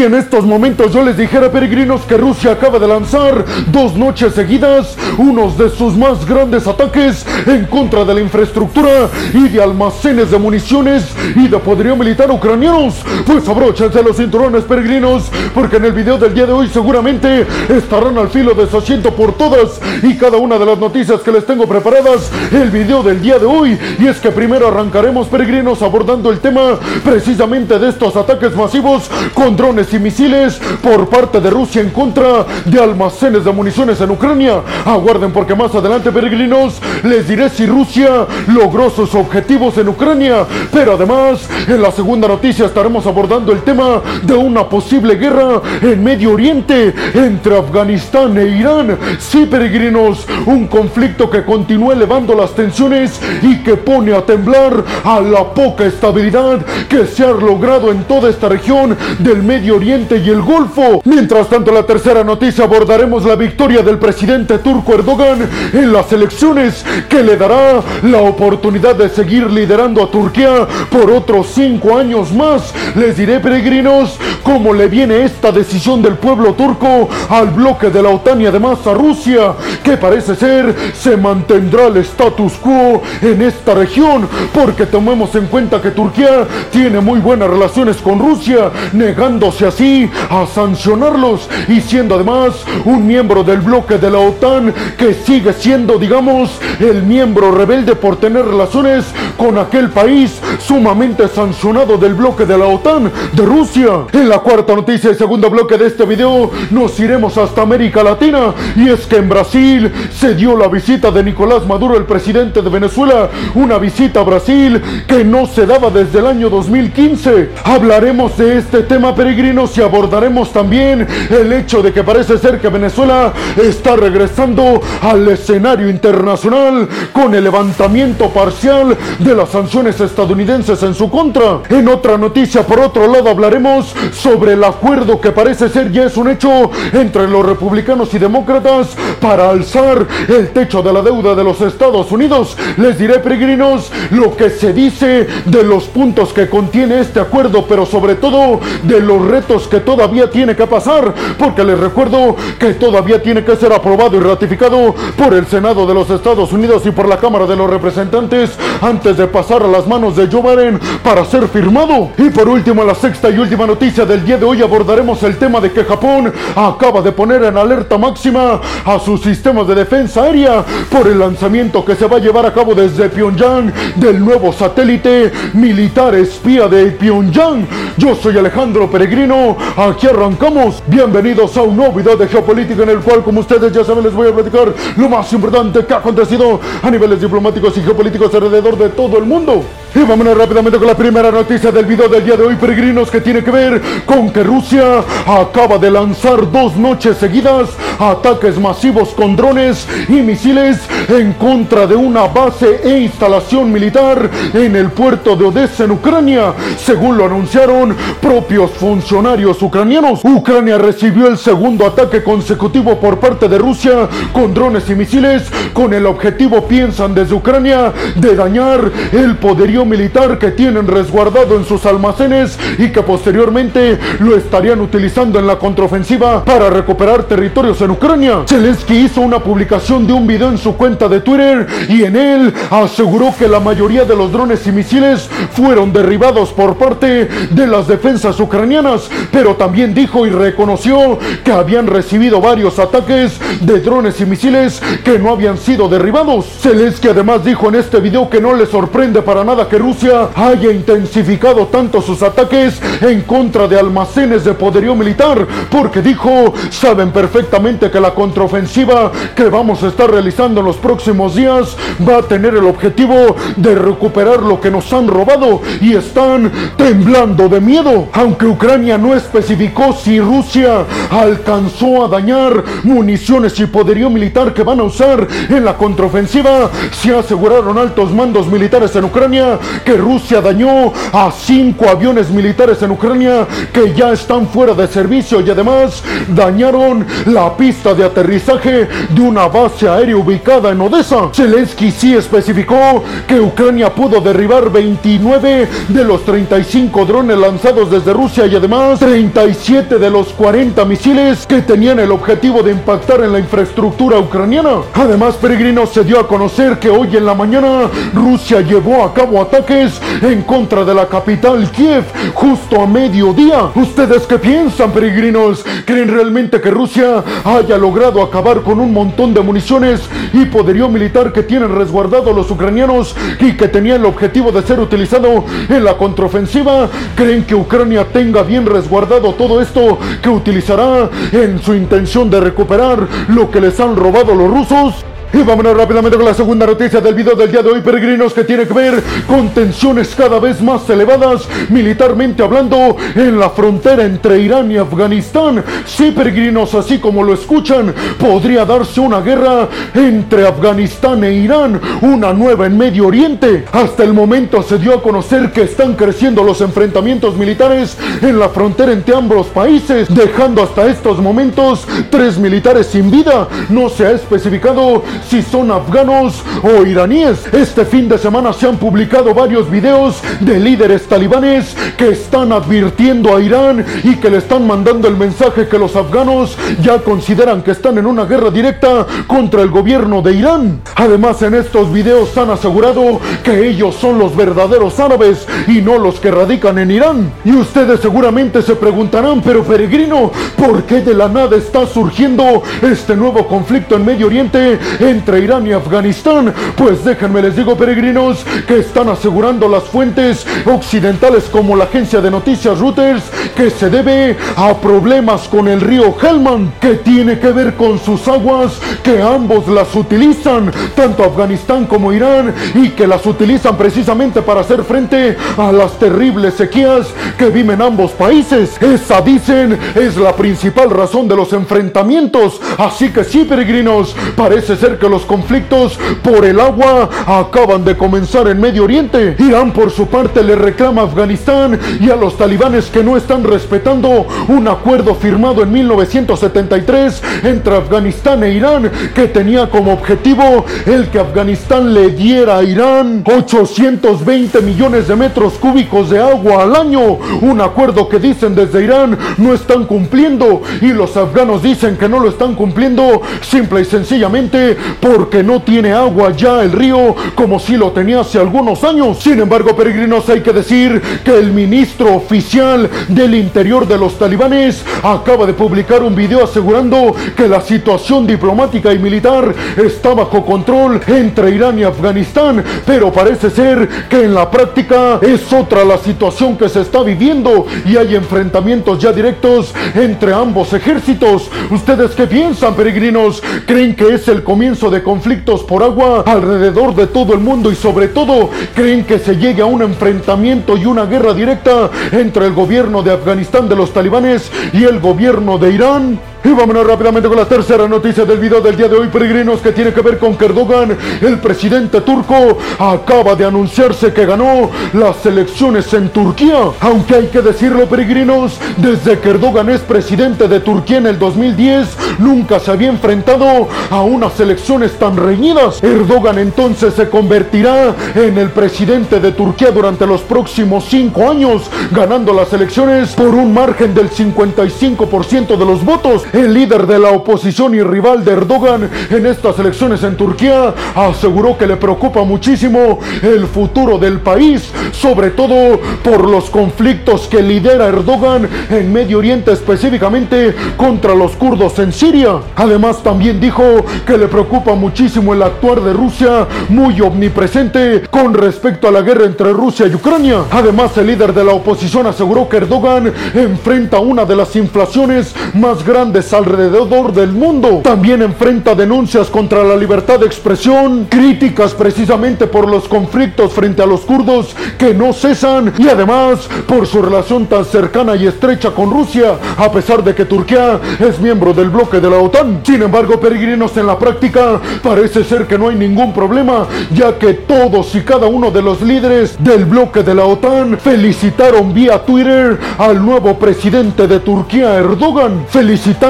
Si en estos momentos yo les dijera, peregrinos, que Rusia acaba de lanzar dos noches seguidas unos de sus más grandes ataques en contra de la infraestructura y de almacenes de municiones y de poderío militar ucranianos, pues abróchense los cinturones, peregrinos, porque en el video del día de hoy seguramente estarán al filo de su asiento por todas y cada una de las noticias que les tengo preparadas el video del día de hoy. Y es que primero arrancaremos, peregrinos, abordando el tema precisamente de estos ataques masivos con drones y misiles por parte de Rusia en contra de almacenes de municiones en Ucrania. Aguarden porque más adelante, peregrinos, les diré si Rusia logró sus objetivos en Ucrania. Pero además, en la segunda noticia estaremos abordando el tema de una posible guerra en Medio Oriente entre Afganistán e Irán. Sí, peregrinos, un conflicto que continúa elevando las tensiones y que pone a temblar a la poca estabilidad que se ha logrado en toda esta región del Medio Oriente y el Golfo. Mientras tanto, la tercera noticia abordaremos la victoria del presidente turco Erdogan en las elecciones que le dará la oportunidad de seguir liderando a Turquía por otros cinco años más. Les diré, peregrinos, cómo le viene esta decisión del pueblo turco al bloque de la OTAN y además a Rusia, que parece ser se mantendrá el status quo en esta región, porque tomemos en cuenta que Turquía tiene muy buenas relaciones con Rusia, negándose así a sancionarlos y siendo además un miembro del bloque de la OTAN que sigue siendo, digamos, el miembro rebelde por tener relaciones con aquel país sumamente sancionado del bloque de la OTAN de Rusia. En la cuarta noticia y segundo bloque de este video nos iremos hasta América Latina y es que en Brasil se dio la visita de Nicolás Maduro, el presidente de Venezuela, una visita a Brasil que no se daba desde el año 2015. Hablaremos de este tema y abordaremos también el hecho de que parece ser que Venezuela está regresando al escenario internacional con el levantamiento parcial de las sanciones estadounidenses en su contra. En otra noticia, por otro lado, hablaremos sobre el acuerdo que parece ser ya es un hecho entre los republicanos y demócratas para alzar el techo de la deuda de los Estados Unidos. Les diré, peregrinos, lo que se dice de los puntos que contiene este acuerdo, pero sobre todo de los retos que todavía tiene que pasar, porque les recuerdo que todavía tiene que ser aprobado y ratificado por el Senado de los Estados Unidos y por la Cámara de los Representantes antes de pasar a las manos de Joe Biden para ser firmado. Y por último, la sexta y última noticia del día de hoy abordaremos el tema de que Japón acaba de poner en alerta máxima a sus sistemas de defensa aérea por el lanzamiento que se va a llevar a cabo desde Pyongyang del nuevo satélite militar espía de Pyongyang. Yo soy Alejandro Peregrino, aquí arrancamos. Bienvenidos a un nuevo video de geopolítica en el cual, como ustedes ya saben, les voy a platicar lo más importante que ha acontecido a niveles diplomáticos y geopolíticos alrededor de todo el mundo. Y vámonos rápidamente con la primera noticia del video del día de hoy, peregrinos, que tiene que ver con que Rusia acaba de lanzar dos noches seguidas ataques masivos con drones y misiles en contra de una base e instalación militar en el puerto de Odessa, en Ucrania, según lo anunciaron propios funcionarios ucranianos. Ucrania recibió el segundo ataque consecutivo por parte de Rusia con drones y misiles con el objetivo, piensan desde Ucrania, de dañar el poderío militar que tienen resguardado en sus almacenes y que posteriormente lo estarían utilizando en la contraofensiva para recuperar territorios en Ucrania. Zelensky hizo una publicación de un video en su cuenta de Twitter y en él aseguró que la mayoría de los drones y misiles fueron derribados por parte de las defensas ucranianas, pero también dijo y reconoció que habían recibido varios ataques de drones y misiles que no habían sido derribados. Zelensky además dijo en este video que no le sorprende para nada que Rusia haya intensificado tanto sus ataques en contra de almacenes de poderío militar, porque dijo, saben perfectamente que la contraofensiva que vamos a estar realizando en los próximos días va a tener el objetivo de recuperar lo que nos han robado y están temblando de miedo. Aunque Ucrania no especificó si Rusia alcanzó a dañar municiones y poderío militar que van a usar en la contraofensiva, se aseguraron altos mandos militares en Ucrania que Rusia dañó a cinco aviones militares en Ucrania que ya están fuera de servicio y además dañaron la pista de aterrizaje de una base aérea ubicada en Odessa. Zelensky sí especificó que Ucrania pudo derribar 29 de los 35 drones lanzados desde Rusia y además 37 de los 40 misiles que tenían el objetivo de impactar en la infraestructura ucraniana. Además, Peregrino se dio a conocer que hoy en la mañana Rusia llevó a cabo ataques en contra de la capital Kiev justo a mediodía. ¿Ustedes qué piensan, peregrinos? ¿Creen realmente que Rusia haya logrado acabar con un montón de municiones y poderío militar que tienen resguardado los ucranianos y que tenía el objetivo de ser utilizado en la contraofensiva? ¿Creen que Ucrania tenga bien resguardado todo esto que utilizará en su intención de recuperar lo que les han robado los rusos? Y vámonos rápidamente con la segunda noticia del video del día de hoy, peregrinos, que tiene que ver con tensiones cada vez más elevadas, militarmente hablando, en la frontera entre Irán y Afganistán. Sí, peregrinos, así como lo escuchan, podría darse una guerra entre Afganistán e Irán, una nueva en Medio Oriente. Hasta el momento se dio a conocer que están creciendo los enfrentamientos militares en la frontera entre ambos países, dejando hasta estos momentos tres militares sin vida. No se ha especificado si son afganos o iraníes. Este fin de semana se han publicado varios videos de líderes talibanes que están advirtiendo a Irán y que le están mandando el mensaje que los afganos ya consideran que están en una guerra directa contra el gobierno de Irán. Además, en estos videos han asegurado que ellos son los verdaderos árabes y no los que radican en Irán. Y ustedes seguramente se preguntarán, pero peregrino, ¿por qué de la nada está surgiendo este nuevo conflicto en Medio Oriente entre Irán y Afganistán. Pues déjenme les digo peregrinos que están asegurando las fuentes occidentales como la agencia de noticias Reuters que se debe a problemas con el río Helmand que tiene que ver con sus aguas que ambos las utilizan, tanto Afganistán como Irán y que las utilizan precisamente para hacer frente a las terribles sequías que viven ambos países. Esa dicen es la principal razón de los enfrentamientos. Así que sí, peregrinos, parece ser que los conflictos por el agua acaban de comenzar en Medio Oriente. Irán por su parte le reclama a Afganistán y a los talibanes que no están respetando un acuerdo firmado en 1973 entre Afganistán e Irán que tenía como objetivo el que Afganistán le diera a Irán 820 millones de metros cúbicos de agua al año. Un acuerdo que dicen desde Irán no están cumpliendo y los afganos dicen que no lo están cumpliendo simple y sencillamente porque no tiene agua ya el río como si lo tenía hace algunos años. Sin embargo, peregrinos, hay que decir que el ministro oficial del interior de los talibanes acaba de publicar un video asegurando que la situación diplomática y militar está bajo control entre Irán y Afganistán, pero parece ser que en la práctica es otra la situación que se está viviendo y hay enfrentamientos ya directos entre ambos ejércitos. ¿Ustedes qué piensan, peregrinos? ¿Creen que es el comienzo de conflictos por agua alrededor de todo el mundo y sobre todo creen que se llegue a un enfrentamiento y una guerra directa entre el gobierno de Afganistán de los talibanes y el gobierno de Irán. Y vámonos rápidamente con la tercera noticia del video del día de hoy, peregrinos, que tiene que ver con que Erdogan, el presidente turco, acaba de anunciarse que ganó las elecciones en Turquía. Aunque hay que decirlo, peregrinos, desde que Erdogan es presidente de Turquía en el 2010, nunca se había enfrentado a unas elecciones tan reñidas. Erdogan entonces se convertirá en el presidente de Turquía durante los próximos cinco años, ganando las elecciones por un margen del 55% de los votos. El líder de la oposición y rival de Erdogan en estas elecciones en Turquía aseguró que le preocupa muchísimo el futuro del país, sobre todo por los conflictos que lidera Erdogan en Medio Oriente, específicamente contra los kurdos en Siria. Además, también dijo que le preocupa muchísimo el actuar de Rusia, muy omnipresente con respecto a la guerra entre Rusia y Ucrania. Además, el líder de la oposición aseguró que Erdogan enfrenta una de las inflaciones más grandes alrededor del mundo. También enfrenta denuncias contra la libertad de expresión, críticas precisamente por los conflictos frente a los kurdos que no cesan y además por su relación tan cercana y estrecha con Rusia, a pesar de que Turquía es miembro del bloque de la OTAN. Sin embargo, peregrinos en la práctica, parece ser que no hay ningún problema, ya que todos y cada uno de los líderes del bloque de la OTAN felicitaron vía Twitter al nuevo presidente de Turquía, Erdogan,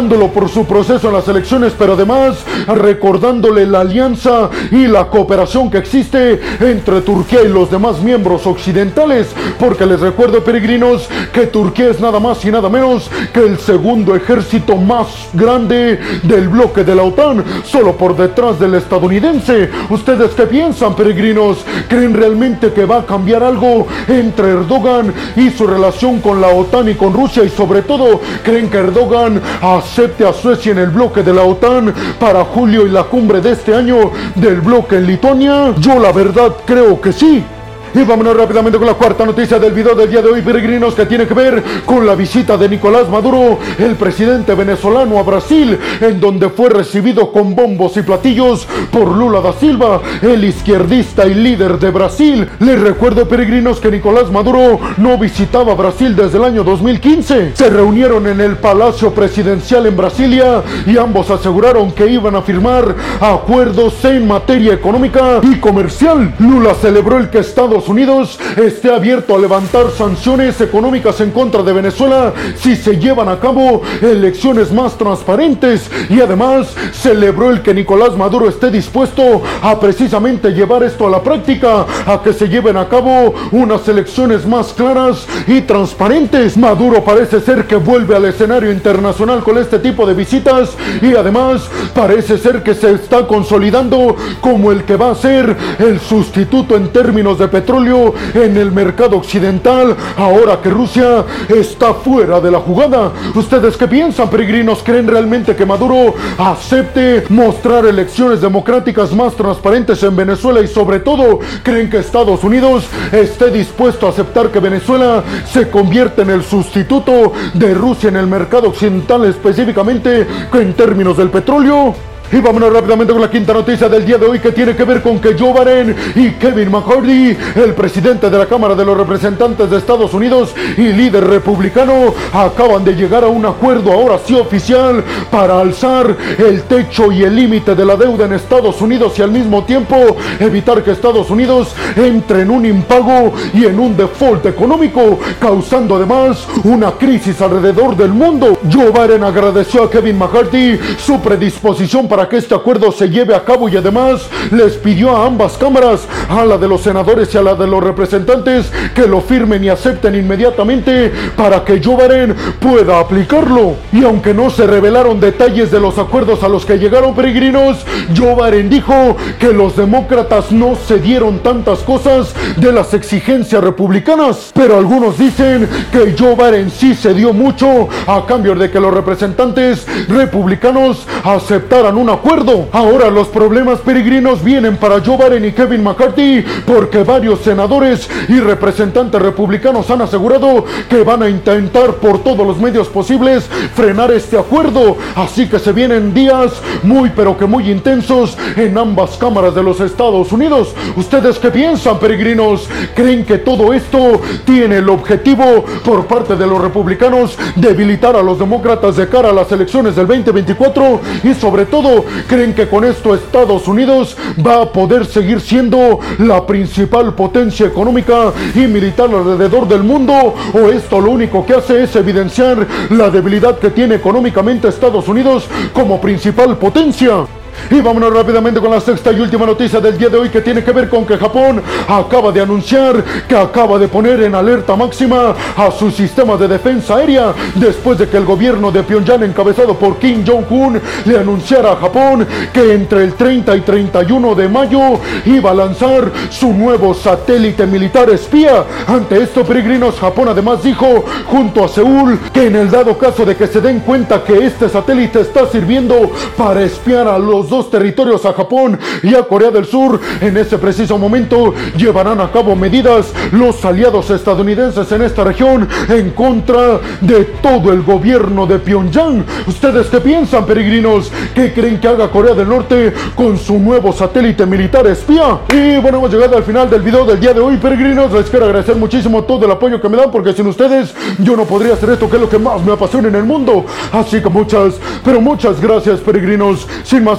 felicitándolo por su proceso en las elecciones, pero además recordándole la alianza y la cooperación que existe entre Turquía y los demás miembros occidentales, porque les recuerdo peregrinos que Turquía es nada más y nada menos que el segundo ejército más grande del bloque de la OTAN, solo por detrás del estadounidense. ¿Ustedes qué piensan peregrinos? ¿Creen realmente que va a cambiar algo entre Erdogan y su relación con la OTAN y con Rusia? Y sobre todo, ¿creen que Erdogan acepte a Suecia en el bloque de la OTAN para julio y la cumbre de este año del bloque en Lituania? Yo la verdad creo que sí. Y vámonos rápidamente con la cuarta noticia del video del día de hoy, peregrinos, que tiene que ver con la visita de Nicolás Maduro, el presidente venezolano, a Brasil, en donde fue recibido con bombos y platillos por Lula da Silva, el izquierdista y líder de Brasil. Les recuerdo, peregrinos, que Nicolás Maduro no visitaba Brasil desde el año 2015. Se reunieron en el Palacio Presidencial en Brasilia y ambos aseguraron que iban a firmar acuerdos en materia económica y comercial. Lula celebró el que Estados Unidos esté abierto a levantar sanciones económicas en contra de Venezuela si se llevan a cabo elecciones más transparentes y además celebró el que Nicolás Maduro esté dispuesto a precisamente llevar esto a la práctica, a que se lleven a cabo unas elecciones más claras y transparentes. Maduro parece ser que vuelve al escenario internacional con este tipo de visitas y además parece ser que se está consolidando como el que va a ser el sustituto en términos de petróleo en el mercado occidental ahora que Rusia está fuera de la jugada. ¿Ustedes qué piensan, peregrinos? ¿Creen realmente que Maduro acepte mostrar elecciones democráticas más transparentes en Venezuela y sobre todo creen que Estados Unidos esté dispuesto a aceptar que Venezuela se convierta en el sustituto de Rusia en el mercado occidental específicamente en términos del petróleo? Y vámonos rápidamente con la quinta noticia del día de hoy que tiene que ver con que Joe Biden y Kevin McCarthy, el presidente de la Cámara de los Representantes de Estados Unidos y líder republicano, acaban de llegar a un acuerdo ahora sí oficial para alzar el techo y el límite de la deuda en Estados Unidos y al mismo tiempo evitar que Estados Unidos entre en un impago y en un default económico, causando además una crisis alrededor del mundo. Joe Biden agradeció a Kevin McCarthy su predisposición para que este acuerdo se lleve a cabo y además les pidió a ambas cámaras, a la de los senadores y a la de los representantes, que lo firmen y acepten inmediatamente para que Joe Biden pueda aplicarlo. Y aunque no se revelaron detalles de los acuerdos a los que llegaron peregrinos, Joe Biden dijo que los demócratas no cedieron tantas cosas de las exigencias republicanas, pero algunos dicen que Joe Biden sí cedió mucho a cambio de que los representantes republicanos aceptaran un acuerdo. Ahora los problemas peregrinos vienen para Joe Biden y Kevin McCarthy porque varios senadores y representantes republicanos han asegurado que van a intentar por todos los medios posibles frenar este acuerdo. Así que se vienen días muy pero que muy intensos en ambas cámaras de los Estados Unidos. ¿Ustedes qué piensan, peregrinos? ¿Creen que todo esto tiene el objetivo por parte de los republicanos debilitar a los demócratas de cara a las elecciones del 2024 y sobre todo creen que con esto Estados Unidos va a poder seguir siendo la principal potencia económica y militar alrededor del mundo o esto lo único que hace es evidenciar la debilidad que tiene económicamente Estados Unidos como principal potencia. Y vámonos rápidamente con la sexta y última noticia del día de hoy que tiene que ver con que Japón acaba de anunciar que acaba de poner en alerta máxima a su sistema de defensa aérea después de que el gobierno de Pyongyang encabezado por Kim Jong-un le anunciara a Japón que entre el 30 y 31 de mayo iba a lanzar su nuevo satélite militar espía. Ante esto, peregrinos, Japón además dijo junto a Seúl que en el dado caso de que se den cuenta que este satélite está sirviendo para espiar a los dos territorios a Japón y a Corea del Sur. En ese preciso momento llevarán a cabo medidas los aliados estadounidenses en esta región en contra de todo el gobierno de Pyongyang. ¿Ustedes qué piensan, peregrinos? ¿Qué creen que haga Corea del Norte con su nuevo satélite militar espía? Y bueno, hemos llegado al final del video del día de hoy, peregrinos. Les quiero agradecer muchísimo todo el apoyo que me dan porque sin ustedes yo no podría hacer esto que es lo que más me apasiona en el mundo. Así que muchas, pero muchas gracias, peregrinos. Sin más